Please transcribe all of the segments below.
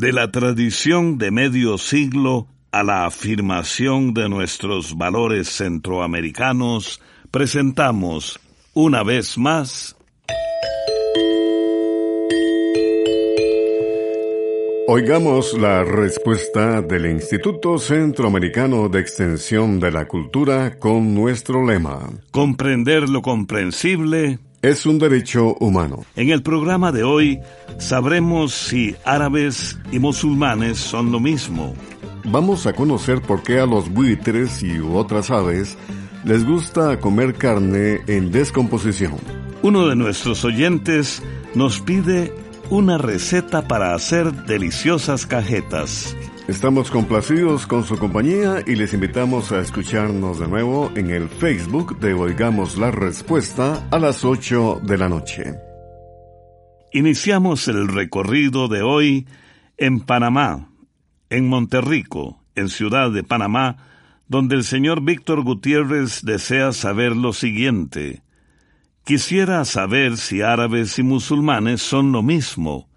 De la tradición de medio siglo a la afirmación de nuestros valores centroamericanos, presentamos una vez más Oigamos la respuesta del Instituto Centroamericano de Extensión de la Cultura con nuestro lema. Comprender lo comprensible es un derecho humano. En el programa de hoy sabremos si árabes y musulmanes son lo mismo. Vamos a conocer por qué a los buitres y otras aves les gusta comer carne en descomposición. Uno de nuestros oyentes nos pide una receta para hacer deliciosas cajetas. Estamos complacidos con su compañía y les invitamos a escucharnos de nuevo en el Facebook de Oigamos la Respuesta a las 8 de la noche. Iniciamos el recorrido de hoy en Panamá, en Monterrico, en Ciudad de Panamá, donde el señor Víctor Gutiérrez desea saber lo siguiente. Quisiera saber si árabes y musulmanes son lo mismo.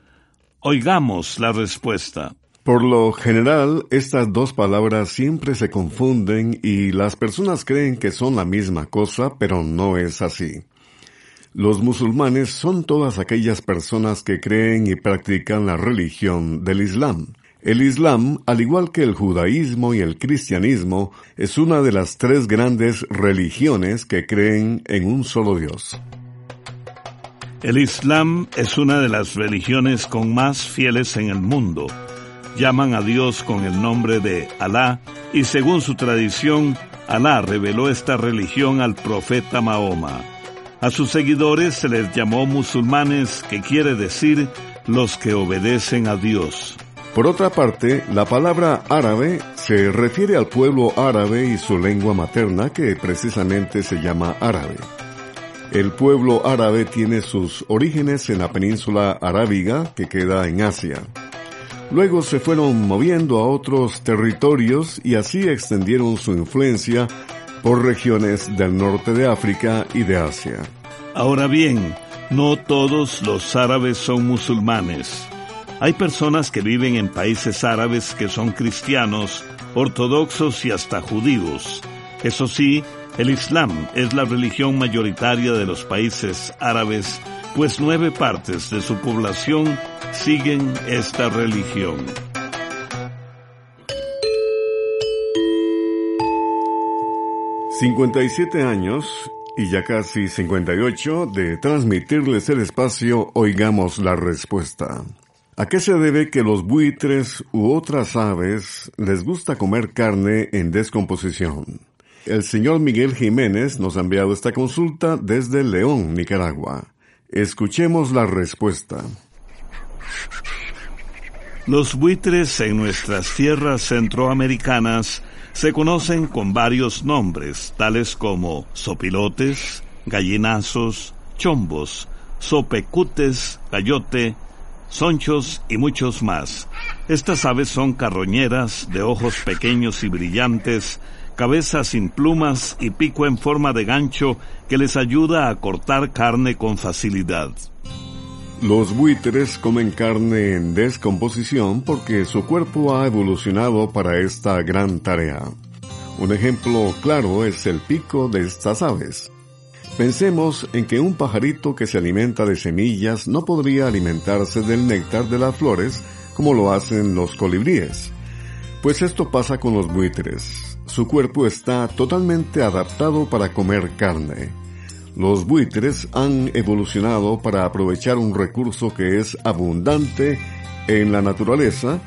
Oigamos la respuesta. Por lo general, estas dos palabras siempre se confunden y las personas creen que son la misma cosa, pero no es así. Los musulmanes son todas aquellas personas que creen y practican la religión del Islam. El Islam, al igual que el judaísmo y el cristianismo, es una de las tres grandes religiones que creen en un solo Dios. El Islam es una de las religiones con más fieles en el mundo llaman a Dios con el nombre de Alá y según su tradición, Alá reveló esta religión al profeta Mahoma. A sus seguidores se les llamó musulmanes, que quiere decir los que obedecen a Dios. Por otra parte, la palabra árabe se refiere al pueblo árabe y su lengua materna que precisamente se llama árabe. El pueblo árabe tiene sus orígenes en la península arábiga que queda en Asia. Luego se fueron moviendo a otros territorios y así extendieron su influencia por regiones del norte de África y de Asia. Ahora bien, no todos los árabes son musulmanes. Hay personas que viven en países árabes que son cristianos, ortodoxos y hasta judíos. Eso sí, el Islam es la religión mayoritaria de los países árabes, pues nueve partes de su población siguen esta religión. ...57 años y ya casi 58 de transmitirles el espacio Oigamos la Respuesta. ¿A qué se debe que los buitres u otras aves les gusta comer carne en descomposición? El señor Miguel Jiménez nos ha enviado esta consulta desde León, Nicaragua. Escuchemos la respuesta. Los buitres en nuestras tierras centroamericanas se conocen con varios nombres, tales como sopilotes, gallinazos, chombos, sopecutes, gallote, sonchos y muchos más. Estas aves son carroñeras, de ojos pequeños y brillantes, cabeza sin plumas y pico en forma de gancho que les ayuda a cortar carne con facilidad. Los buitres comen carne en descomposición porque su cuerpo ha evolucionado para esta gran tarea. Un ejemplo claro es el pico de estas aves. Pensemos en que un pajarito que se alimenta de semillas no podría alimentarse del néctar de las flores como lo hacen los colibríes. Pues esto pasa con los buitres. Su cuerpo está totalmente adaptado para comer carne. Los buitres han evolucionado para aprovechar un recurso que es abundante en la naturaleza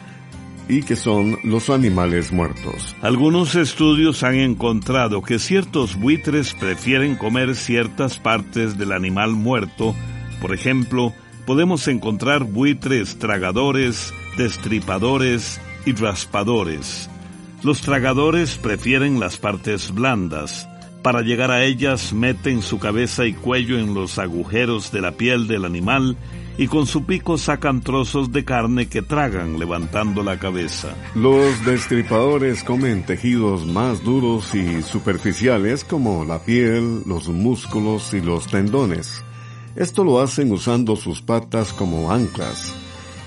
y que son los animales muertos. Algunos estudios han encontrado que ciertos buitres prefieren comer ciertas partes del animal muerto. Por ejemplo, podemos encontrar buitres tragadores, destripadores y raspadores. Los tragadores prefieren las partes blandas. Para llegar a ellas meten su cabeza y cuello en los agujeros de la piel del animal y con su pico sacan trozos de carne que tragan levantando la cabeza. Los destripadores comen tejidos más duros y superficiales como la piel, los músculos y los tendones. Esto lo hacen usando sus patas como anclas.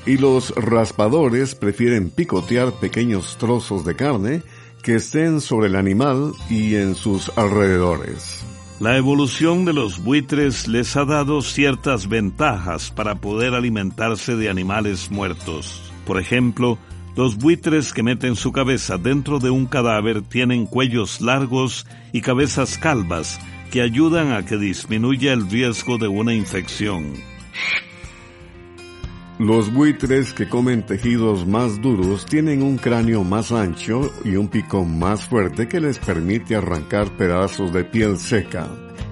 Y los raspadores prefieren picotear pequeños trozos de carne que estén sobre el animal y en sus alrededores. La evolución de los buitres les ha dado ciertas ventajas para poder alimentarse de animales muertos. Por ejemplo, los buitres que meten su cabeza dentro de un cadáver tienen cuellos largos y cabezas calvas que ayudan a que disminuya el riesgo de una infección. Los buitres que comen tejidos más duros tienen un cráneo más ancho y un pico más fuerte que les permite arrancar pedazos de piel seca.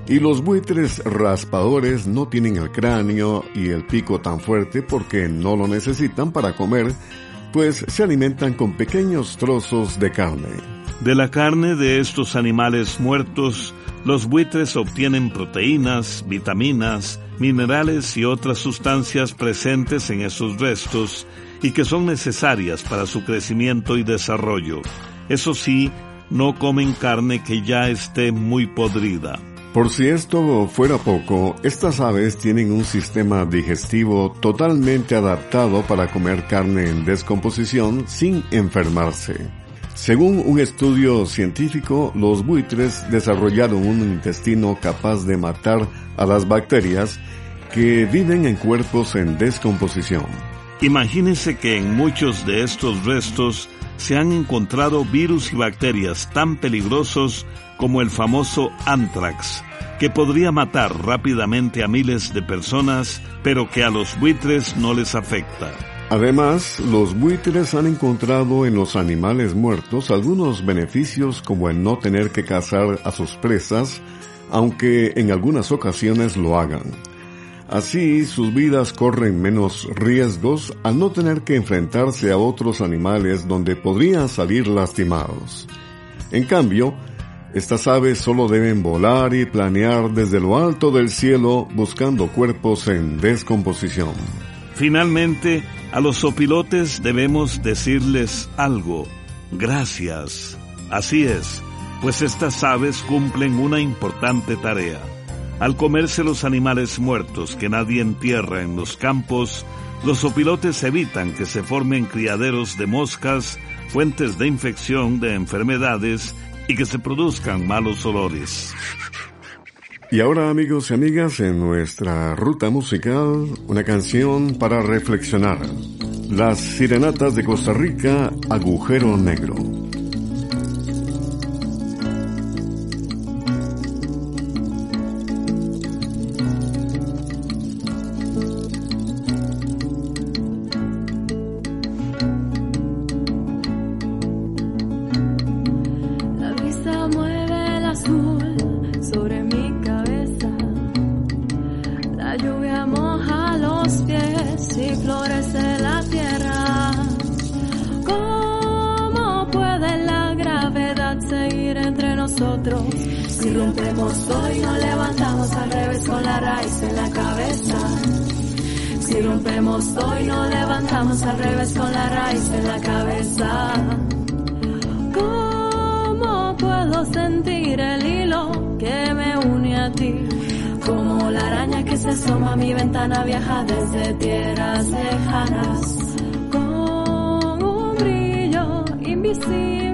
Y los buitres raspadores no tienen el cráneo y el pico tan fuerte porque no lo necesitan para comer, pues se alimentan con pequeños trozos de carne. De la carne de estos animales muertos, los buitres obtienen proteínas, vitaminas, minerales y otras sustancias presentes en esos restos y que son necesarias para su crecimiento y desarrollo. Eso sí, no comen carne que ya esté muy podrida. Por si esto fuera poco, estas aves tienen un sistema digestivo totalmente adaptado para comer carne en descomposición sin enfermarse. Según un estudio científico, los buitres desarrollaron un intestino capaz de matar a las bacterias que viven en cuerpos en descomposición. Imagínese que en muchos de estos restos se han encontrado virus y bacterias tan peligrosos como el famoso anthrax, que podría matar rápidamente a miles de personas, pero que a los buitres no les afecta. Además, los buitres han encontrado en los animales muertos algunos beneficios como el no tener que cazar a sus presas, aunque en algunas ocasiones lo hagan. Así, sus vidas corren menos riesgos al no tener que enfrentarse a otros animales donde podrían salir lastimados. En cambio, estas aves solo deben volar y planear desde lo alto del cielo buscando cuerpos en descomposición. Finalmente, a los opilotes debemos decirles algo. Gracias. Así es, pues estas aves cumplen una importante tarea. Al comerse los animales muertos que nadie entierra en los campos, los opilotes evitan que se formen criaderos de moscas, fuentes de infección de enfermedades y que se produzcan malos olores. Y ahora amigos y amigas, en nuestra ruta musical, una canción para reflexionar. Las Sirenatas de Costa Rica, Agujero Negro. Revés con la raíz en la cabeza. ¿Cómo puedo sentir el hilo que me une a ti? Como la araña que se asoma a mi ventana viaja desde tierras lejanas. Con un brillo invisible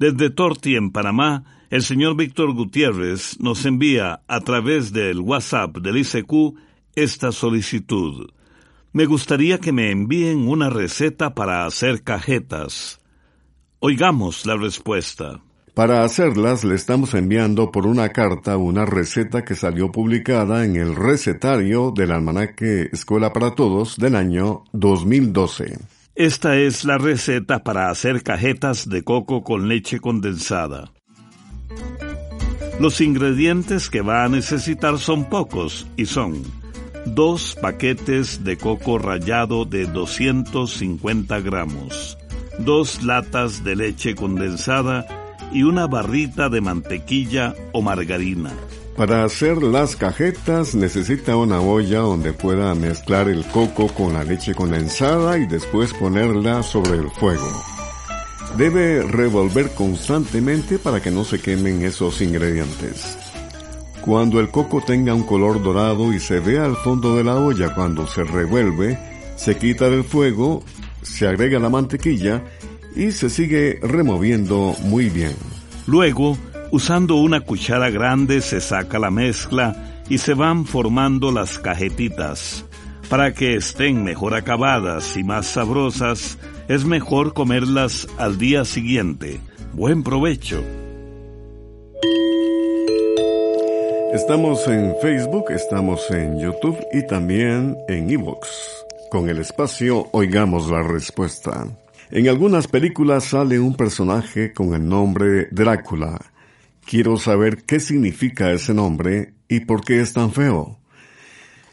Desde Torti, en Panamá, el señor Víctor Gutiérrez nos envía a través del WhatsApp del ICQ esta solicitud. Me gustaría que me envíen una receta para hacer cajetas. Oigamos la respuesta. Para hacerlas le estamos enviando por una carta una receta que salió publicada en el recetario del almanaque Escuela para Todos del año 2012. Esta es la receta para hacer cajetas de coco con leche condensada. Los ingredientes que va a necesitar son pocos y son dos paquetes de coco rallado de 250 gramos, dos latas de leche condensada y una barrita de mantequilla o margarina. Para hacer las cajetas necesita una olla donde pueda mezclar el coco con la leche condensada y después ponerla sobre el fuego. Debe revolver constantemente para que no se quemen esos ingredientes. Cuando el coco tenga un color dorado y se vea al fondo de la olla cuando se revuelve, se quita del fuego, se agrega la mantequilla y se sigue removiendo muy bien. Luego, usando una cuchara grande se saca la mezcla y se van formando las cajetitas. Para que estén mejor acabadas y más sabrosas, es mejor comerlas al día siguiente. Buen provecho. Estamos en Facebook, estamos en YouTube y también en Evox. Con el espacio Oigamos la Respuesta. En algunas películas sale un personaje con el nombre Drácula. Quiero saber qué significa ese nombre y por qué es tan feo.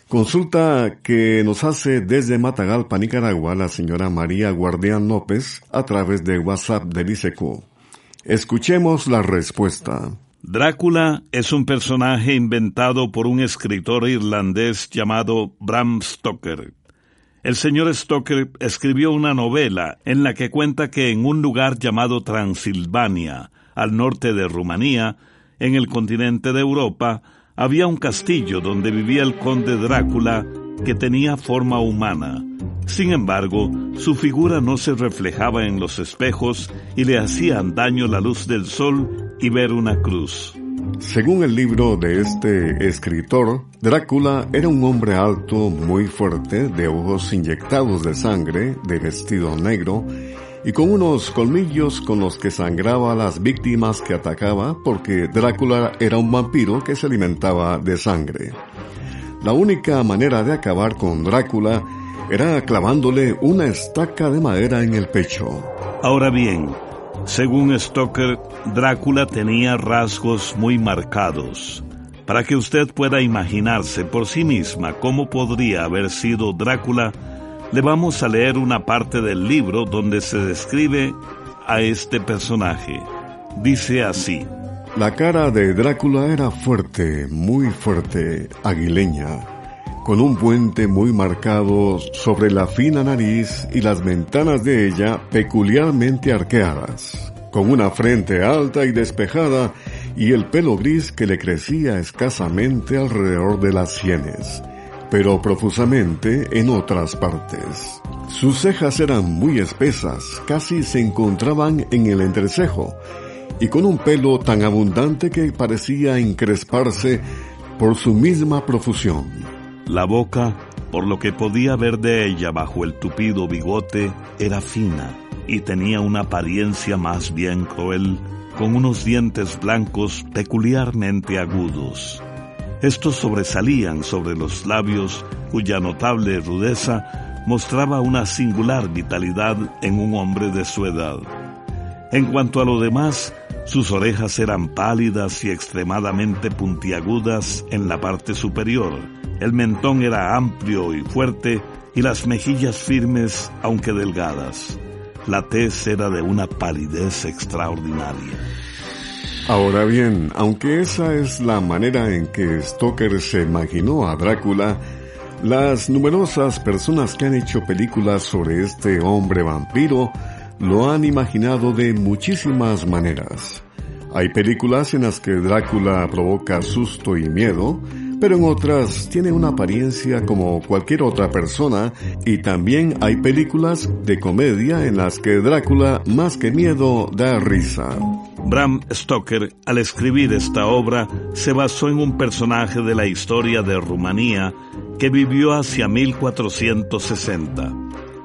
Consulta que nos hace desde Matagalpa, Nicaragua, la señora María Guardián López a través de WhatsApp del ICQ. Escuchemos la respuesta. Drácula es un personaje inventado por un escritor irlandés llamado Bram Stoker. El señor Stoker escribió una novela en la que cuenta que en un lugar llamado Transilvania, al norte de Rumanía, en el continente de Europa, había un castillo donde vivía el conde Drácula que tenía forma humana. Sin embargo, su figura no se reflejaba en los espejos y le hacían daño la luz del sol y ver una cruz. Según el libro de este escritor, Drácula era un hombre alto, muy fuerte, de ojos inyectados de sangre, de vestido negro, y con unos colmillos con los que sangraba a las víctimas que atacaba, porque Drácula era un vampiro que se alimentaba de sangre. La única manera de acabar con Drácula era clavándole una estaca de madera en el pecho. Ahora bien, según Stoker, Drácula tenía rasgos muy marcados. Para que usted pueda imaginarse por sí misma cómo podría haber sido Drácula, le vamos a leer una parte del libro donde se describe a este personaje. Dice así. La cara de Drácula era fuerte, muy fuerte, aguileña, con un puente muy marcado sobre la fina nariz y las ventanas de ella peculiarmente arqueadas, con una frente alta y despejada y el pelo gris que le crecía escasamente alrededor de las sienes. Pero profusamente en otras partes. Sus cejas eran muy espesas, casi se encontraban en el entrecejo, y con un pelo tan abundante que parecía encresparse por su misma profusión. La boca, por lo que podía ver de ella bajo el tupido bigote, era fina y tenía una apariencia más bien cruel, con unos dientes blancos peculiarmente agudos. Estos sobresalían sobre los labios cuya notable rudeza mostraba una singular vitalidad en un hombre de su edad. En cuanto a lo demás, sus orejas eran pálidas y extremadamente puntiagudas en la parte superior. El mentón era amplio y fuerte y las mejillas firmes aunque delgadas. La tez era de una palidez extraordinaria. Ahora bien, aunque esa es la manera en que Stoker se imaginó a Drácula, las numerosas personas que han hecho películas sobre este hombre vampiro lo han imaginado de muchísimas maneras. Hay películas en las que Drácula provoca susto y miedo, pero en otras tiene una apariencia como cualquier otra persona y también hay películas de comedia en las que Drácula más que miedo da risa. Bram Stoker, al escribir esta obra, se basó en un personaje de la historia de Rumanía que vivió hacia 1460.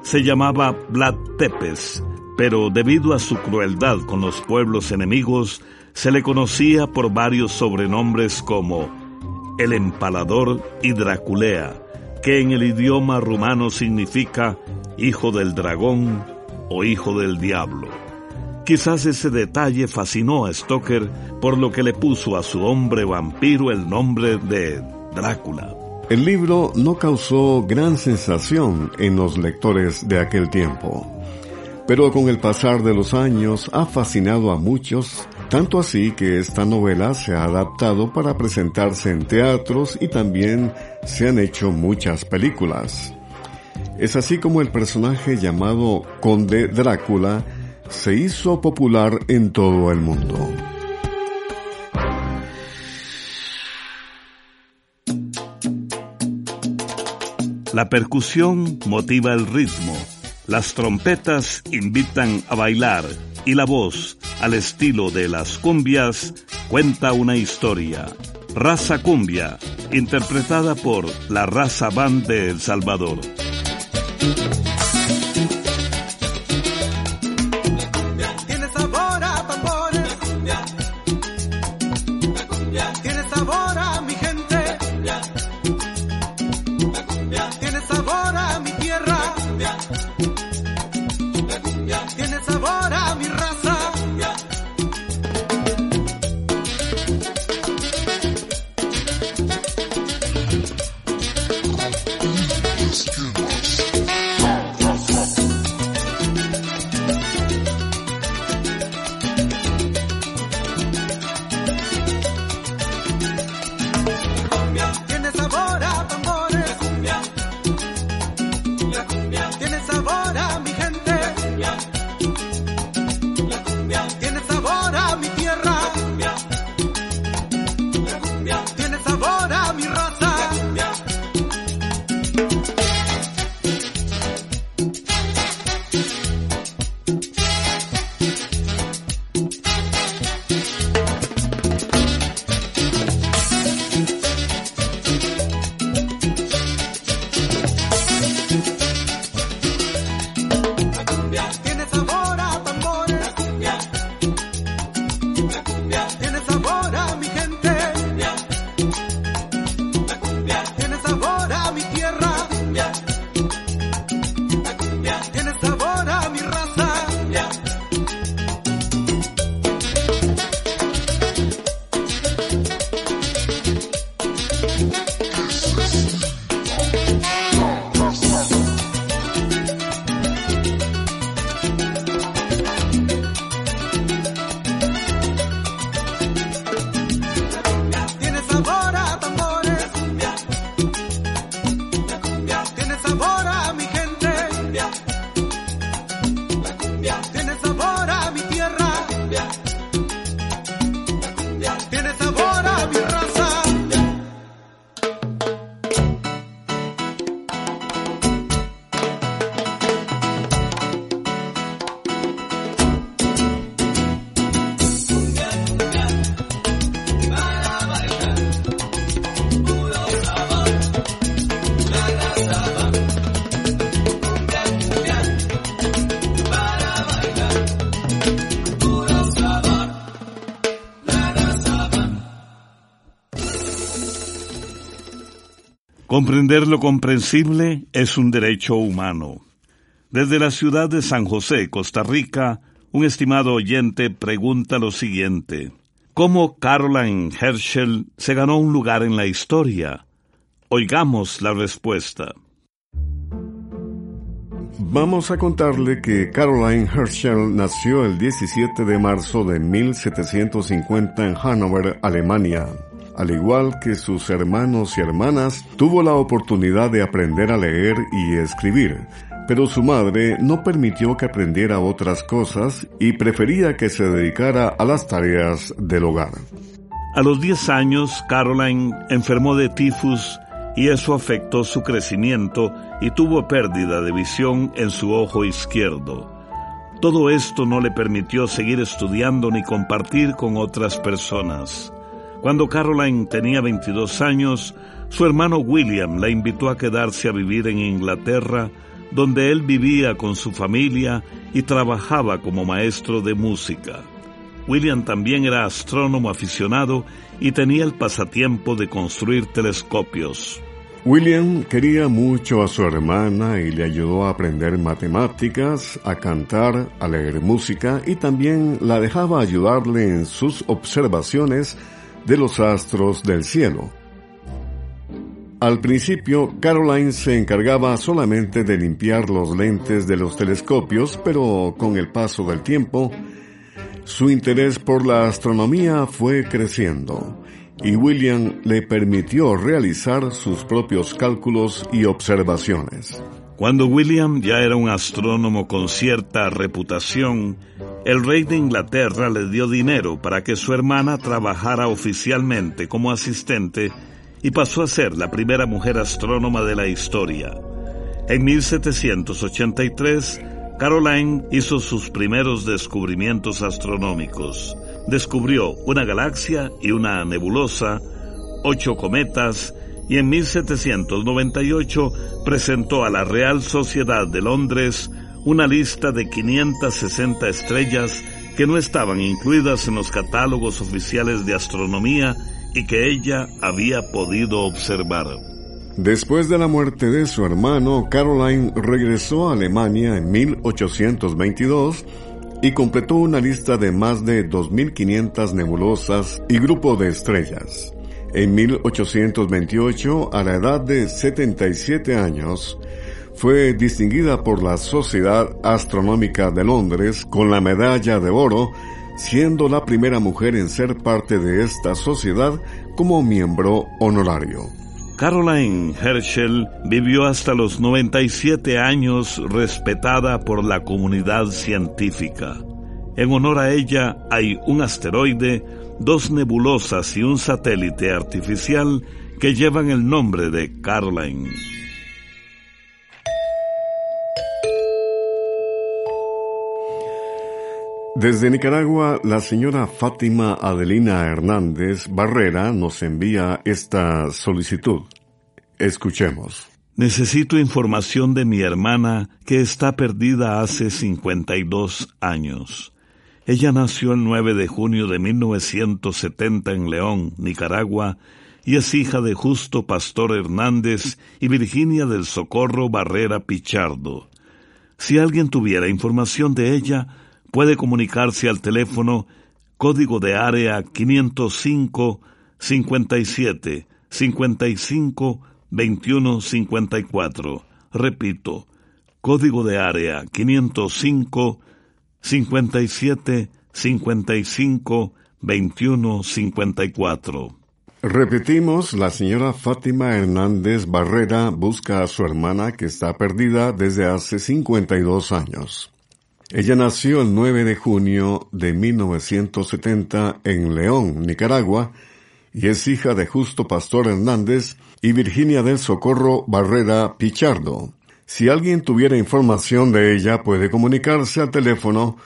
Se llamaba Vlad Tepes, pero debido a su crueldad con los pueblos enemigos, se le conocía por varios sobrenombres como el empalador y Draculea, que en el idioma rumano significa hijo del dragón o hijo del diablo. Quizás ese detalle fascinó a Stoker por lo que le puso a su hombre vampiro el nombre de Drácula. El libro no causó gran sensación en los lectores de aquel tiempo, pero con el pasar de los años ha fascinado a muchos, tanto así que esta novela se ha adaptado para presentarse en teatros y también se han hecho muchas películas. Es así como el personaje llamado Conde Drácula se hizo popular en todo el mundo. La percusión motiva el ritmo, las trompetas invitan a bailar y la voz, al estilo de las cumbias, cuenta una historia. Raza Cumbia, interpretada por la Raza Band de El Salvador. Yeah. Comprender lo comprensible es un derecho humano. Desde la ciudad de San José, Costa Rica, un estimado oyente pregunta lo siguiente. ¿Cómo Caroline Herschel se ganó un lugar en la historia? Oigamos la respuesta. Vamos a contarle que Caroline Herschel nació el 17 de marzo de 1750 en Hannover, Alemania. Al igual que sus hermanos y hermanas, tuvo la oportunidad de aprender a leer y escribir, pero su madre no permitió que aprendiera otras cosas y prefería que se dedicara a las tareas del hogar. A los 10 años, Caroline enfermó de tifus y eso afectó su crecimiento y tuvo pérdida de visión en su ojo izquierdo. Todo esto no le permitió seguir estudiando ni compartir con otras personas. Cuando Caroline tenía 22 años, su hermano William la invitó a quedarse a vivir en Inglaterra, donde él vivía con su familia y trabajaba como maestro de música. William también era astrónomo aficionado y tenía el pasatiempo de construir telescopios. William quería mucho a su hermana y le ayudó a aprender matemáticas, a cantar, a leer música y también la dejaba ayudarle en sus observaciones de los astros del cielo. Al principio, Caroline se encargaba solamente de limpiar los lentes de los telescopios, pero con el paso del tiempo, su interés por la astronomía fue creciendo y William le permitió realizar sus propios cálculos y observaciones. Cuando William ya era un astrónomo con cierta reputación, el rey de Inglaterra le dio dinero para que su hermana trabajara oficialmente como asistente y pasó a ser la primera mujer astrónoma de la historia. En 1783, Caroline hizo sus primeros descubrimientos astronómicos. Descubrió una galaxia y una nebulosa, ocho cometas, y en 1798 presentó a la Real Sociedad de Londres una lista de 560 estrellas que no estaban incluidas en los catálogos oficiales de astronomía y que ella había podido observar. Después de la muerte de su hermano, Caroline regresó a Alemania en 1822 y completó una lista de más de 2.500 nebulosas y grupo de estrellas. En 1828, a la edad de 77 años, fue distinguida por la Sociedad Astronómica de Londres con la medalla de oro, siendo la primera mujer en ser parte de esta sociedad como miembro honorario. Caroline Herschel vivió hasta los 97 años respetada por la comunidad científica. En honor a ella hay un asteroide dos nebulosas y un satélite artificial que llevan el nombre de Caroline. Desde Nicaragua, la señora Fátima Adelina Hernández Barrera nos envía esta solicitud. Escuchemos. Necesito información de mi hermana que está perdida hace 52 años. Ella nació el 9 de junio de 1970 en León, Nicaragua, y es hija de Justo Pastor Hernández y Virginia del Socorro Barrera Pichardo. Si alguien tuviera información de ella, puede comunicarse al teléfono código de área 505 57 55 21 54. Repito, código de área 505 57 55 21 54. Repetimos, la señora Fátima Hernández Barrera busca a su hermana que está perdida desde hace 52 años. Ella nació el 9 de junio de 1970 en León, Nicaragua, y es hija de Justo Pastor Hernández y Virginia del Socorro Barrera Pichardo. Si alguien tuviera información de ella, puede comunicarse al teléfono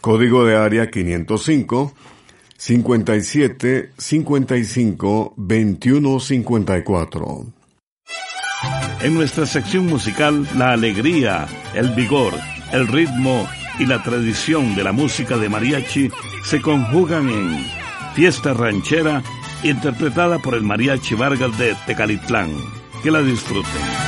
código de área 505 57 55 21 54. En nuestra sección musical, la alegría, el vigor, el ritmo y la tradición de la música de mariachi se conjugan en Fiesta Ranchera, interpretada por el Mariachi Vargas de Tecalitlán. Que la disfruten.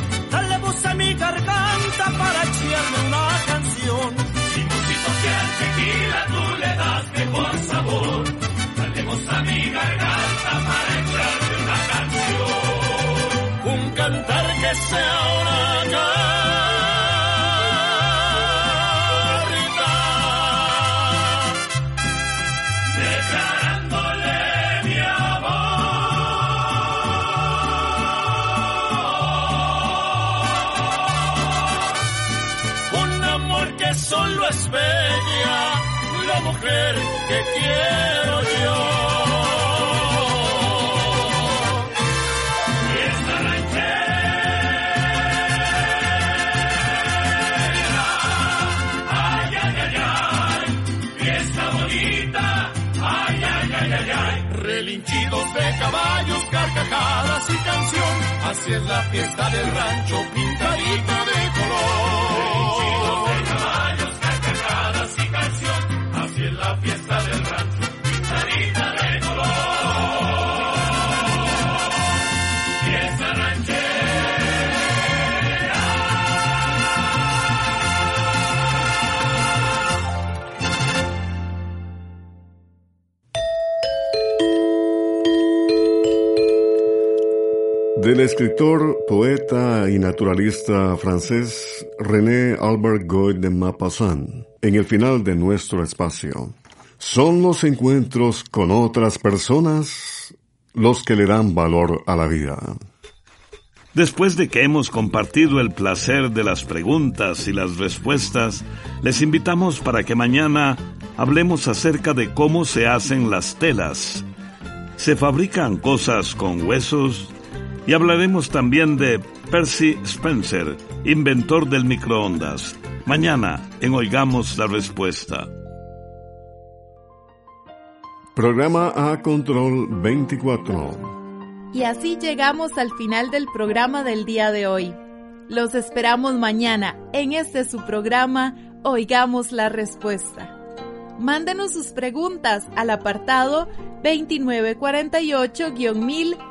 Mi garganta para echarme una canción. Limoncito que al tequila tú le das mejor sabor. Dale voz a mi garganta para echarme una canción. Un cantar que sea una canción. Del escritor, poeta y naturalista francés René Albert Goy de Maupassant, en el final de nuestro espacio. Son los encuentros con otras personas los que le dan valor a la vida. Después de que hemos compartido el placer de las preguntas y las respuestas, les invitamos para que mañana hablemos acerca de cómo se hacen las telas. Se fabrican cosas con huesos, y hablaremos también de Percy Spencer, inventor del microondas. Mañana en Oigamos la Respuesta. Programa A Control 24. Y así llegamos al final del programa del día de hoy. Los esperamos mañana en este su programa Oigamos la Respuesta. Mándenos sus preguntas al apartado 2948-1000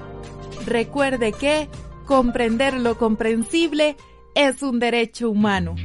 Recuerde que comprender lo comprensible es un derecho humano.